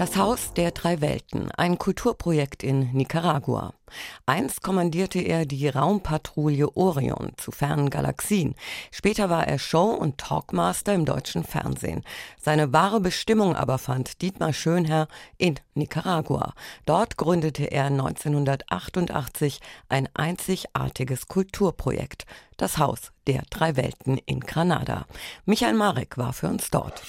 Das Haus der drei Welten, ein Kulturprojekt in Nicaragua. Einst kommandierte er die Raumpatrouille Orion zu fernen Galaxien. Später war er Show- und Talkmaster im deutschen Fernsehen. Seine wahre Bestimmung aber fand Dietmar Schönherr in Nicaragua. Dort gründete er 1988 ein einzigartiges Kulturprojekt, das Haus der drei Welten in Granada. Michael Marek war für uns dort.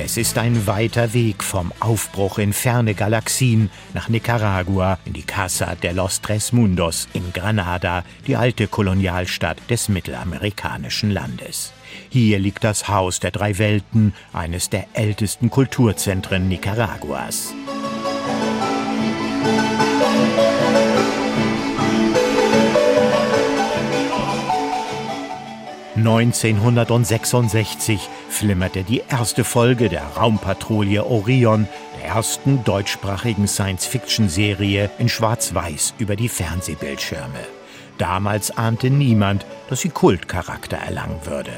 Es ist ein weiter Weg vom Aufbruch in ferne Galaxien nach Nicaragua in die Casa de los Tres Mundos in Granada, die alte Kolonialstadt des mittelamerikanischen Landes. Hier liegt das Haus der drei Welten, eines der ältesten Kulturzentren Nicaraguas. 1966 flimmerte die erste Folge der Raumpatrouille Orion, der ersten deutschsprachigen Science-Fiction-Serie, in Schwarz-Weiß über die Fernsehbildschirme. Damals ahnte niemand, dass sie Kultcharakter erlangen würde.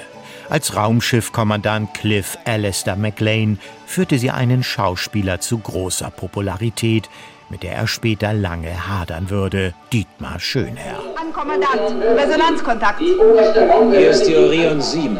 Als Raumschiffkommandant Cliff Alistair McLean führte sie einen Schauspieler zu großer Popularität, mit der er später lange hadern würde, Dietmar Schönherr. An Kommandant, Resonanzkontakt. Hier ist die Orion 7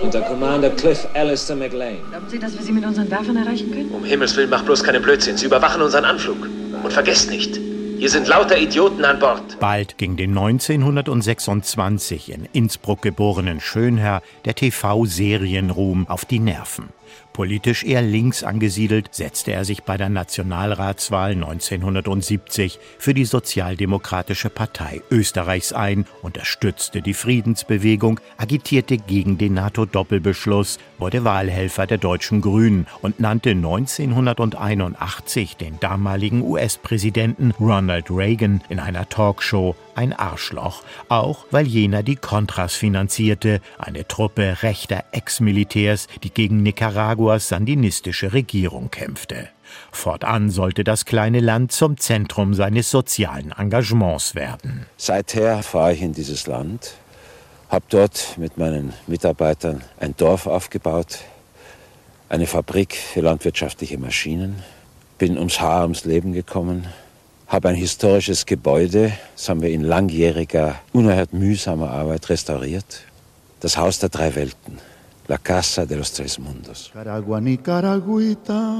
und der Commander Cliff Alistair McLean. Glauben Sie, dass wir Sie mit unseren Werfern erreichen können? Um Himmels Willen, mach bloß keine Blödsinn. Sie überwachen unseren Anflug. Und vergesst nicht, hier sind lauter Idioten an Bord. Bald ging den 1926 in Innsbruck geborenen Schönherr der TV-Serienruhm auf die Nerven. Politisch eher links angesiedelt, setzte er sich bei der Nationalratswahl 1970 für die Sozialdemokratische Partei Österreichs ein, unterstützte die Friedensbewegung, agitierte gegen den NATO-Doppelbeschluss, wurde Wahlhelfer der deutschen Grünen und nannte 1981 den damaligen US-Präsidenten Ronald Reagan in einer Talkshow ein Arschloch, auch weil jener die Contras finanzierte, eine Truppe rechter Ex-Militärs, die gegen Nicaraguas sandinistische Regierung kämpfte. Fortan sollte das kleine Land zum Zentrum seines sozialen Engagements werden. Seither fahre ich in dieses Land, habe dort mit meinen Mitarbeitern ein Dorf aufgebaut, eine Fabrik für landwirtschaftliche Maschinen, bin ums Haar ums Leben gekommen, habe ein historisches Gebäude, das haben wir in langjähriger, unerhört mühsamer Arbeit restauriert. Das Haus der drei Welten, La Casa de los Tres Mundos. Caragua, Nicaraguita,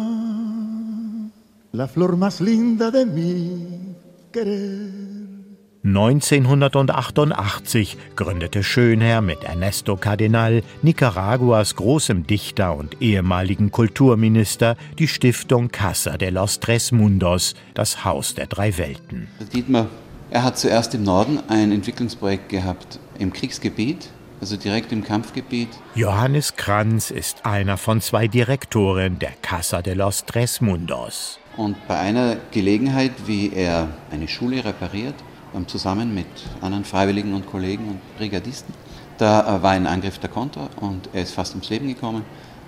la flor más linda de mi querer. 1988 gründete Schönherr mit Ernesto Cardenal, Nicaraguas großem Dichter und ehemaligen Kulturminister, die Stiftung Casa de los Tres Mundos, das Haus der drei Welten. Dietmar, er hat zuerst im Norden ein Entwicklungsprojekt gehabt im Kriegsgebiet, also direkt im Kampfgebiet. Johannes Kranz ist einer von zwei Direktoren der Casa de los Tres Mundos. Und bei einer Gelegenheit, wie er eine Schule repariert, zusammen mit anderen Freiwilligen und Kollegen und Brigadisten. Da äh, war ein Angriff der Konter und er ist fast ums Leben gekommen.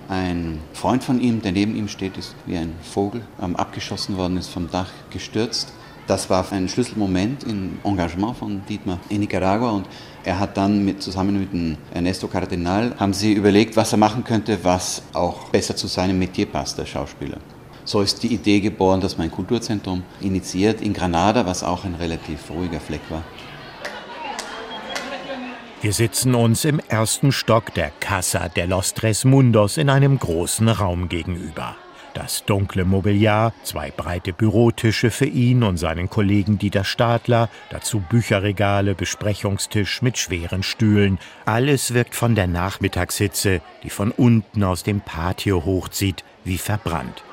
Ein Freund von ihm, der neben ihm steht, ist wie ein Vogel ähm, abgeschossen worden, ist vom Dach gestürzt. Das war ein Schlüsselmoment im Engagement von Dietmar in Nicaragua und er hat dann mit, zusammen mit dem Ernesto Cardenal haben sie überlegt, was er machen könnte, was auch besser zu seinem Metier passt, der Schauspieler. So ist die Idee geboren, dass man ein Kulturzentrum initiiert in Granada, was auch ein relativ ruhiger Fleck war. Wir sitzen uns im ersten Stock der Casa de los Tres Mundos in einem großen Raum gegenüber. Das dunkle Mobiliar, zwei breite Bürotische für ihn und seinen Kollegen Dieter Stadler, dazu Bücherregale, Besprechungstisch mit schweren Stühlen. Alles wirkt von der Nachmittagshitze, die von unten aus dem Patio hochzieht, wie verbrannt.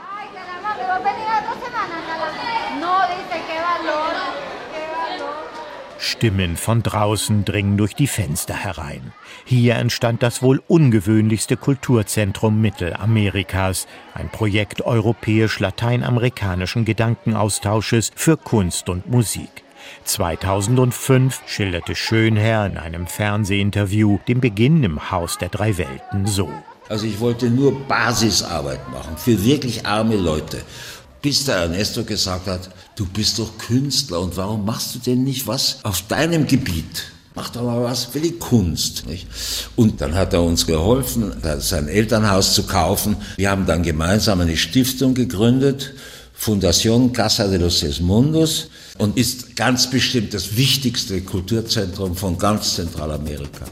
Stimmen von draußen dringen durch die Fenster herein. Hier entstand das wohl ungewöhnlichste Kulturzentrum Mittelamerikas, ein Projekt europäisch-lateinamerikanischen Gedankenaustausches für Kunst und Musik. 2005 schilderte Schönherr in einem Fernsehinterview den Beginn im Haus der drei Welten so. Also ich wollte nur Basisarbeit machen für wirklich arme Leute. Bis der Ernesto gesagt hat, du bist doch Künstler und warum machst du denn nicht was auf deinem Gebiet? Mach doch mal was für die Kunst. Nicht? Und dann hat er uns geholfen, sein Elternhaus zu kaufen. Wir haben dann gemeinsam eine Stiftung gegründet, Fundación Casa de los Sesmundos, und ist ganz bestimmt das wichtigste Kulturzentrum von ganz Zentralamerika.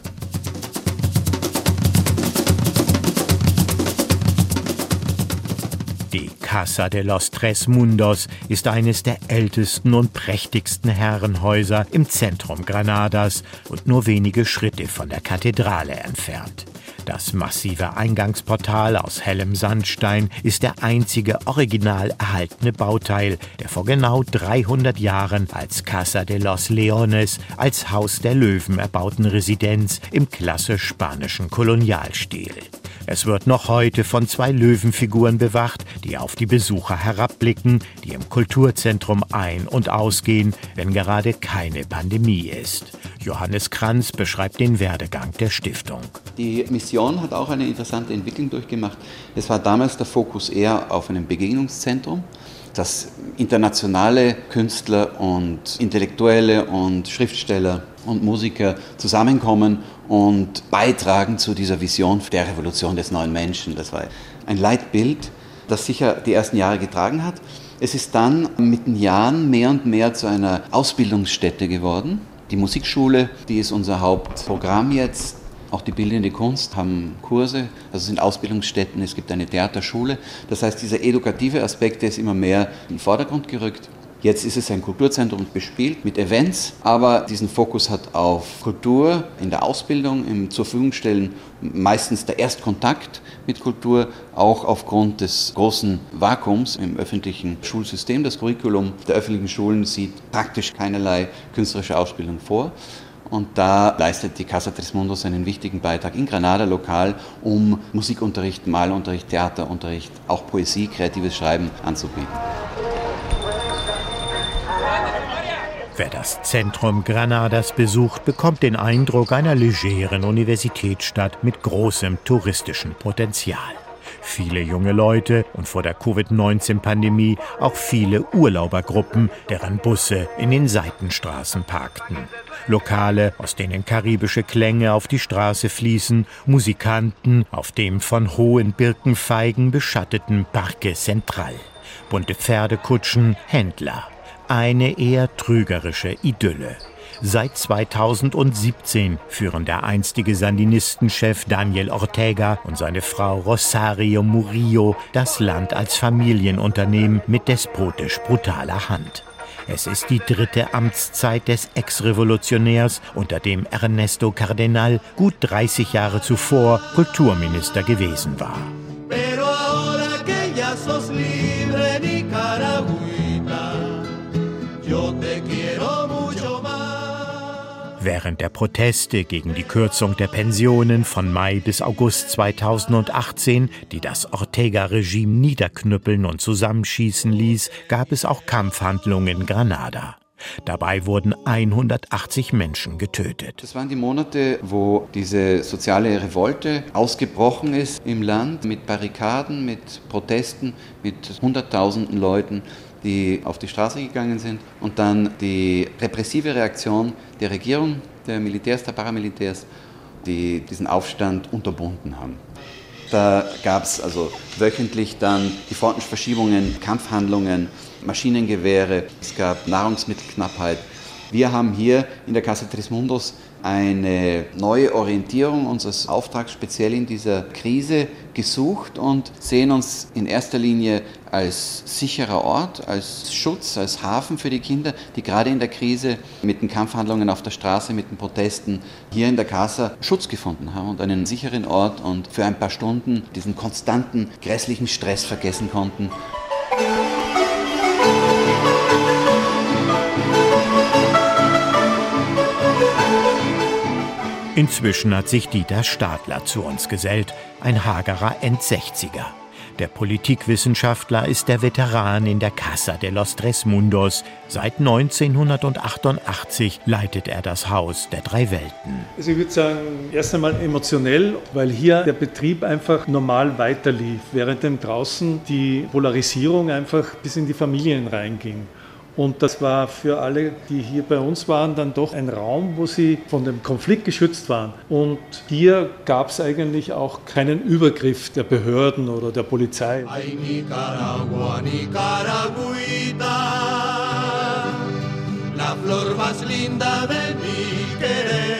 Casa de los Tres Mundos ist eines der ältesten und prächtigsten Herrenhäuser im Zentrum Granadas und nur wenige Schritte von der Kathedrale entfernt. Das massive Eingangsportal aus hellem Sandstein ist der einzige original erhaltene Bauteil, der vor genau 300 Jahren als Casa de los Leones, als Haus der Löwen erbauten Residenz im klassisch spanischen Kolonialstil. Es wird noch heute von zwei Löwenfiguren bewacht, die auf die Besucher herabblicken, die im Kulturzentrum ein- und ausgehen, wenn gerade keine Pandemie ist. Johannes Kranz beschreibt den Werdegang der Stiftung. Die Mission hat auch eine interessante Entwicklung durchgemacht. Es war damals der Fokus eher auf einem Begegnungszentrum dass internationale Künstler und Intellektuelle und Schriftsteller und Musiker zusammenkommen und beitragen zu dieser Vision der Revolution des neuen Menschen. Das war ein Leitbild, das sicher die ersten Jahre getragen hat. Es ist dann mit den Jahren mehr und mehr zu einer Ausbildungsstätte geworden. Die Musikschule, die ist unser Hauptprogramm jetzt. Auch die bildende Kunst haben Kurse, also sind Ausbildungsstätten, es gibt eine Theaterschule. Das heißt, dieser edukative Aspekt der ist immer mehr in den Vordergrund gerückt. Jetzt ist es ein Kulturzentrum bespielt mit Events, aber diesen Fokus hat auf Kultur in der Ausbildung, im zur Verfügung stellen, meistens der Erstkontakt mit Kultur, auch aufgrund des großen Vakuums im öffentlichen Schulsystem. Das Curriculum der öffentlichen Schulen sieht praktisch keinerlei künstlerische Ausbildung vor. Und da leistet die Casa Tres Mundos einen wichtigen Beitrag in Granada lokal, um Musikunterricht, Malunterricht, Theaterunterricht, auch Poesie, kreatives Schreiben anzubieten. Wer das Zentrum Granadas besucht, bekommt den Eindruck einer legeren Universitätsstadt mit großem touristischen Potenzial. Viele junge Leute und vor der Covid-19-Pandemie auch viele Urlaubergruppen, deren Busse in den Seitenstraßen parkten. Lokale, aus denen karibische Klänge auf die Straße fließen, Musikanten auf dem von hohen Birkenfeigen beschatteten Parque Central, bunte Pferdekutschen, Händler eine eher trügerische Idylle. Seit 2017 führen der einstige Sandinistenchef Daniel Ortega und seine Frau Rosario Murillo das Land als Familienunternehmen mit despotisch brutaler Hand. Es ist die dritte Amtszeit des Ex-Revolutionärs, unter dem Ernesto Cardenal gut 30 Jahre zuvor Kulturminister gewesen war. Pero ahora que ya sos libre, Während der Proteste gegen die Kürzung der Pensionen von Mai bis August 2018, die das Ortega-Regime niederknüppeln und zusammenschießen ließ, gab es auch Kampfhandlungen in Granada. Dabei wurden 180 Menschen getötet. Das waren die Monate, wo diese soziale Revolte ausgebrochen ist im Land mit Barrikaden, mit Protesten, mit Hunderttausenden Leuten die auf die Straße gegangen sind und dann die repressive Reaktion der Regierung, der Militärs, der Paramilitärs, die diesen Aufstand unterbunden haben. Da gab es also wöchentlich dann die Frontenverschiebungen, Kampfhandlungen, Maschinengewehre, es gab Nahrungsmittelknappheit. Wir haben hier in der Casa Tres Mundos eine neue Orientierung unseres Auftrags speziell in dieser Krise gesucht und sehen uns in erster Linie als sicherer Ort, als Schutz, als Hafen für die Kinder, die gerade in der Krise mit den Kampfhandlungen auf der Straße, mit den Protesten hier in der Casa Schutz gefunden haben und einen sicheren Ort und für ein paar Stunden diesen konstanten, grässlichen Stress vergessen konnten. Inzwischen hat sich Dieter Stadler zu uns gesellt, ein hagerer Endsechziger. Der Politikwissenschaftler ist der Veteran in der Casa de los Tres Mundos. Seit 1988 leitet er das Haus der drei Welten. Also ich würde sagen, erst einmal emotionell, weil hier der Betrieb einfach normal weiterlief, während draußen die Polarisierung einfach bis in die Familien reinging. Und das war für alle, die hier bei uns waren, dann doch ein Raum, wo sie von dem Konflikt geschützt waren. Und hier gab es eigentlich auch keinen Übergriff der Behörden oder der Polizei. Ay, Nicaragua, Nicaraguita, la flor más linda de mi querer.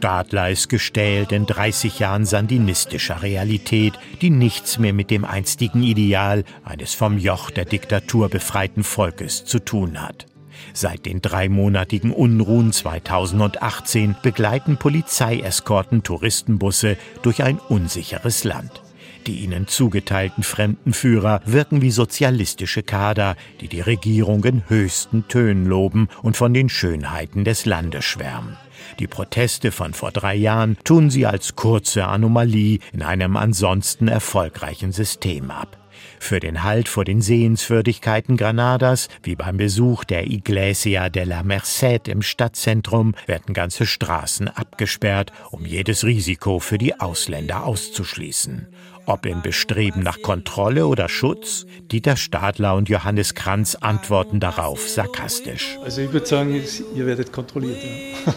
Stadler ist gestählt in 30 Jahren sandinistischer Realität, die nichts mehr mit dem einstigen Ideal eines vom Joch der Diktatur befreiten Volkes zu tun hat. Seit den dreimonatigen Unruhen 2018 begleiten Polizeieskorten Touristenbusse durch ein unsicheres Land. Die ihnen zugeteilten Fremdenführer wirken wie sozialistische Kader, die die Regierung in höchsten Tönen loben und von den Schönheiten des Landes schwärmen. Die Proteste von vor drei Jahren tun sie als kurze Anomalie in einem ansonsten erfolgreichen System ab. Für den Halt vor den Sehenswürdigkeiten Granadas, wie beim Besuch der Iglesia de la Merced im Stadtzentrum, werden ganze Straßen abgesperrt, um jedes Risiko für die Ausländer auszuschließen. Ob im Bestreben nach Kontrolle oder Schutz? Dieter Stadler und Johannes Kranz antworten darauf sarkastisch. Also ich würde sagen, ihr werdet kontrolliert. Ja.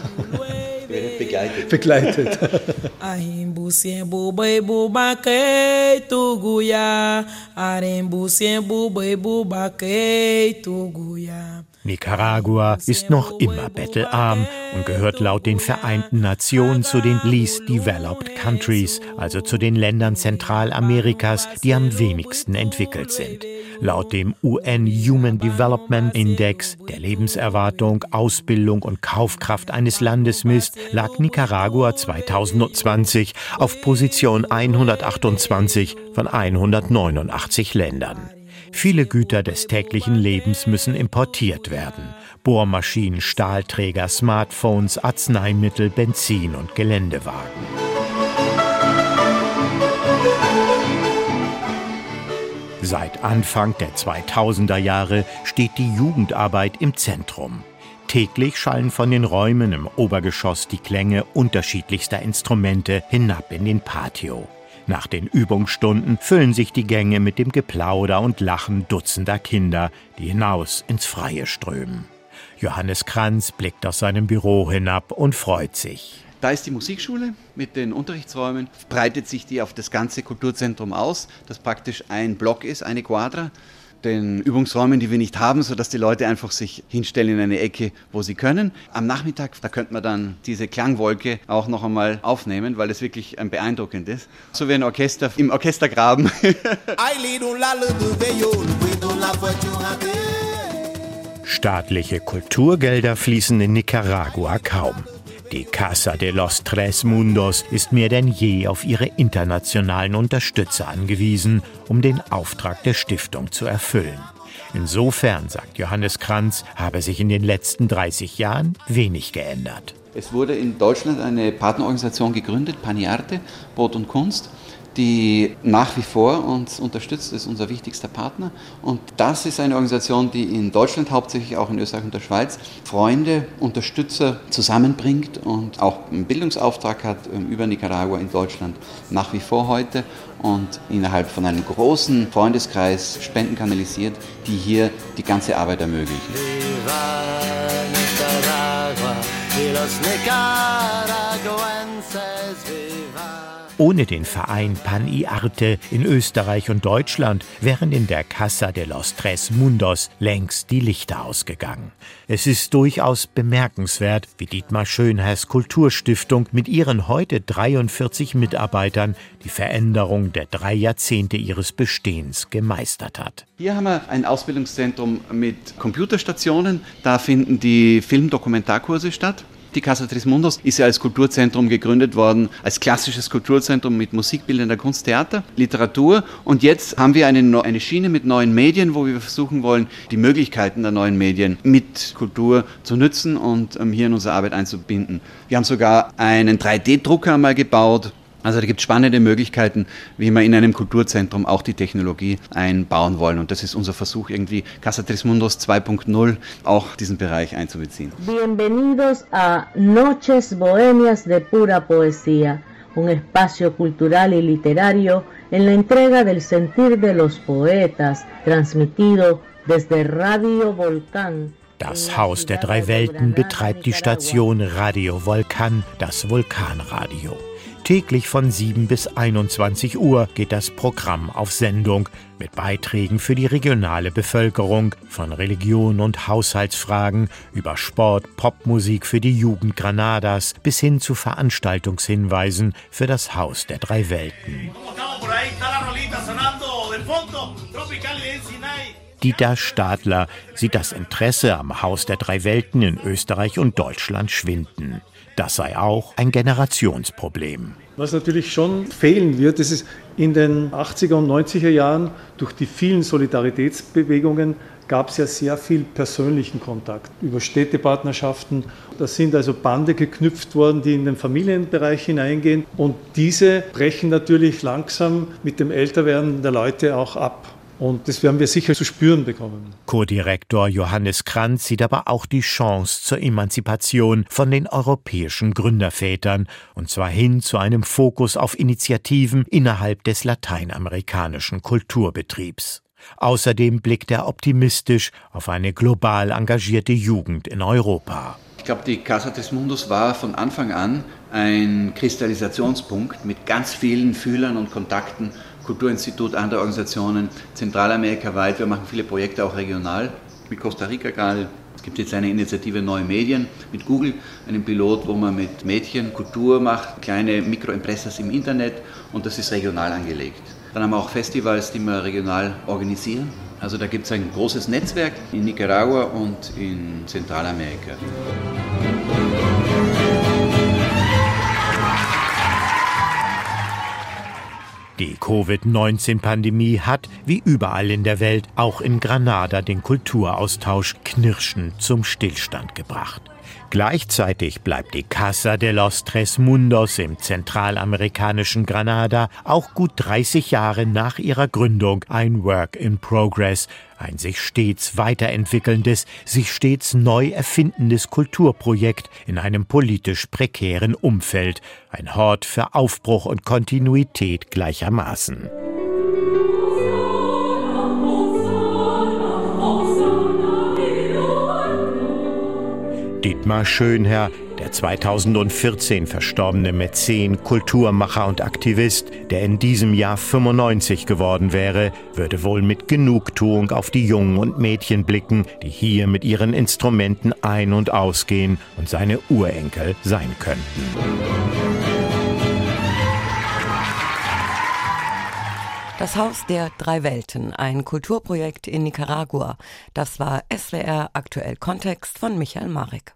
begleitet. begleitet. Nicaragua ist noch immer bettelarm und gehört laut den Vereinten Nationen zu den Least Developed Countries, also zu den Ländern Zentralamerikas, die am wenigsten entwickelt sind. Laut dem UN Human Development Index, der Lebenserwartung, Ausbildung und Kaufkraft eines Landes misst, lag Nicaragua 2020 auf Position 128 von 189 Ländern. Viele Güter des täglichen Lebens müssen importiert werden. Bohrmaschinen, Stahlträger, Smartphones, Arzneimittel, Benzin und Geländewagen. Seit Anfang der 2000er Jahre steht die Jugendarbeit im Zentrum. Täglich schallen von den Räumen im Obergeschoss die Klänge unterschiedlichster Instrumente hinab in den Patio. Nach den Übungsstunden füllen sich die Gänge mit dem Geplauder und Lachen dutzender Kinder, die hinaus ins Freie strömen. Johannes Kranz blickt aus seinem Büro hinab und freut sich. Da ist die Musikschule mit den Unterrichtsräumen, breitet sich die auf das ganze Kulturzentrum aus, das praktisch ein Block ist, eine Quadra den Übungsräumen, die wir nicht haben, sodass die Leute einfach sich hinstellen in eine Ecke, wo sie können. Am Nachmittag, da könnte man dann diese Klangwolke auch noch einmal aufnehmen, weil es wirklich beeindruckend ist. So wie ein Orchester im Orchestergraben. Staatliche Kulturgelder fließen in Nicaragua kaum. Die Casa de los Tres Mundos ist mehr denn je auf ihre internationalen Unterstützer angewiesen, um den Auftrag der Stiftung zu erfüllen. Insofern, sagt Johannes Kranz, habe sich in den letzten 30 Jahren wenig geändert. Es wurde in Deutschland eine Partnerorganisation gegründet, Paniarte, Brot und Kunst die nach wie vor uns unterstützt, ist unser wichtigster Partner. Und das ist eine Organisation, die in Deutschland, hauptsächlich auch in Österreich und der Schweiz, Freunde, Unterstützer zusammenbringt und auch einen Bildungsauftrag hat ähm, über Nicaragua in Deutschland nach wie vor heute und innerhalb von einem großen Freundeskreis Spenden kanalisiert, die hier die ganze Arbeit ermöglichen. Viva Nicaragua, los Nicaraguenses, viva. Ohne den Verein Pan y Arte in Österreich und Deutschland wären in der Casa de los Tres Mundos längst die Lichter ausgegangen. Es ist durchaus bemerkenswert, wie Dietmar Schönherrs Kulturstiftung mit ihren heute 43 Mitarbeitern die Veränderung der drei Jahrzehnte ihres Bestehens gemeistert hat. Hier haben wir ein Ausbildungszentrum mit Computerstationen. Da finden die Filmdokumentarkurse statt. Die Casa Trismundos ist ja als Kulturzentrum gegründet worden, als klassisches Kulturzentrum mit musikbildender Kunst, Theater, Literatur. Und jetzt haben wir eine, eine Schiene mit neuen Medien, wo wir versuchen wollen, die Möglichkeiten der neuen Medien mit Kultur zu nützen und ähm, hier in unsere Arbeit einzubinden. Wir haben sogar einen 3D-Drucker einmal gebaut, Also da gibt es spannende Möglichkeiten, wie wir in einem Kulturzentrum auch die Technologie einbauen wollen. Und das ist unser Versuch, irgendwie Casa Trismundos 2.0 auch diesen Bereich einzubeziehen. Bienvenidos a Noches Bohemias de Pura Poesía, un espacio cultural y literario en la entrega del sentir de los poetas, transmitido desde Radio Volcán. Das Haus der drei Welten betreibt die Station Radio Volcan, das Vulkanradio. Täglich von 7 bis 21 Uhr geht das Programm auf Sendung mit Beiträgen für die regionale Bevölkerung, von Religion und Haushaltsfragen über Sport, Popmusik für die Jugend Granadas bis hin zu Veranstaltungshinweisen für das Haus der drei Welten. Dieter Stadler sieht das Interesse am Haus der drei Welten in Österreich und Deutschland schwinden. Das sei auch ein Generationsproblem. Was natürlich schon fehlen wird, das ist in den 80er und 90er Jahren durch die vielen Solidaritätsbewegungen gab es ja sehr viel persönlichen Kontakt über Städtepartnerschaften. Da sind also Bande geknüpft worden, die in den Familienbereich hineingehen. Und diese brechen natürlich langsam mit dem Älterwerden der Leute auch ab. Und das werden wir sicher zu spüren bekommen. Co-Direktor Johannes Kranz sieht aber auch die Chance zur Emanzipation von den europäischen Gründervätern, und zwar hin zu einem Fokus auf Initiativen innerhalb des lateinamerikanischen Kulturbetriebs. Außerdem blickt er optimistisch auf eine global engagierte Jugend in Europa. Ich glaube, die Casa des Mundus war von Anfang an ein Kristallisationspunkt mit ganz vielen Fühlern und Kontakten Kulturinstitut, andere Organisationen, Zentralamerika weit. Wir machen viele Projekte auch regional, mit Costa Rica gerade. Es gibt jetzt eine Initiative Neue Medien mit Google, einem Pilot, wo man mit Mädchen Kultur macht, kleine Mikroimpressas im Internet und das ist regional angelegt. Dann haben wir auch Festivals, die wir regional organisieren. Also da gibt es ein großes Netzwerk in Nicaragua und in Zentralamerika. Die Covid-19-Pandemie hat, wie überall in der Welt, auch in Granada den Kulturaustausch knirschend zum Stillstand gebracht. Gleichzeitig bleibt die Casa de los Tres Mundos im zentralamerikanischen Granada auch gut 30 Jahre nach ihrer Gründung ein Work in Progress, ein sich stets weiterentwickelndes, sich stets neu erfindendes Kulturprojekt in einem politisch prekären Umfeld, ein Hort für Aufbruch und Kontinuität gleichermaßen. Dietmar Schönherr, der 2014 verstorbene Mäzen, Kulturmacher und Aktivist, der in diesem Jahr 95 geworden wäre, würde wohl mit Genugtuung auf die Jungen und Mädchen blicken, die hier mit ihren Instrumenten ein- und ausgehen und seine Urenkel sein könnten. Das Haus der drei Welten, ein Kulturprojekt in Nicaragua. Das war SWR aktuell Kontext von Michael Marek.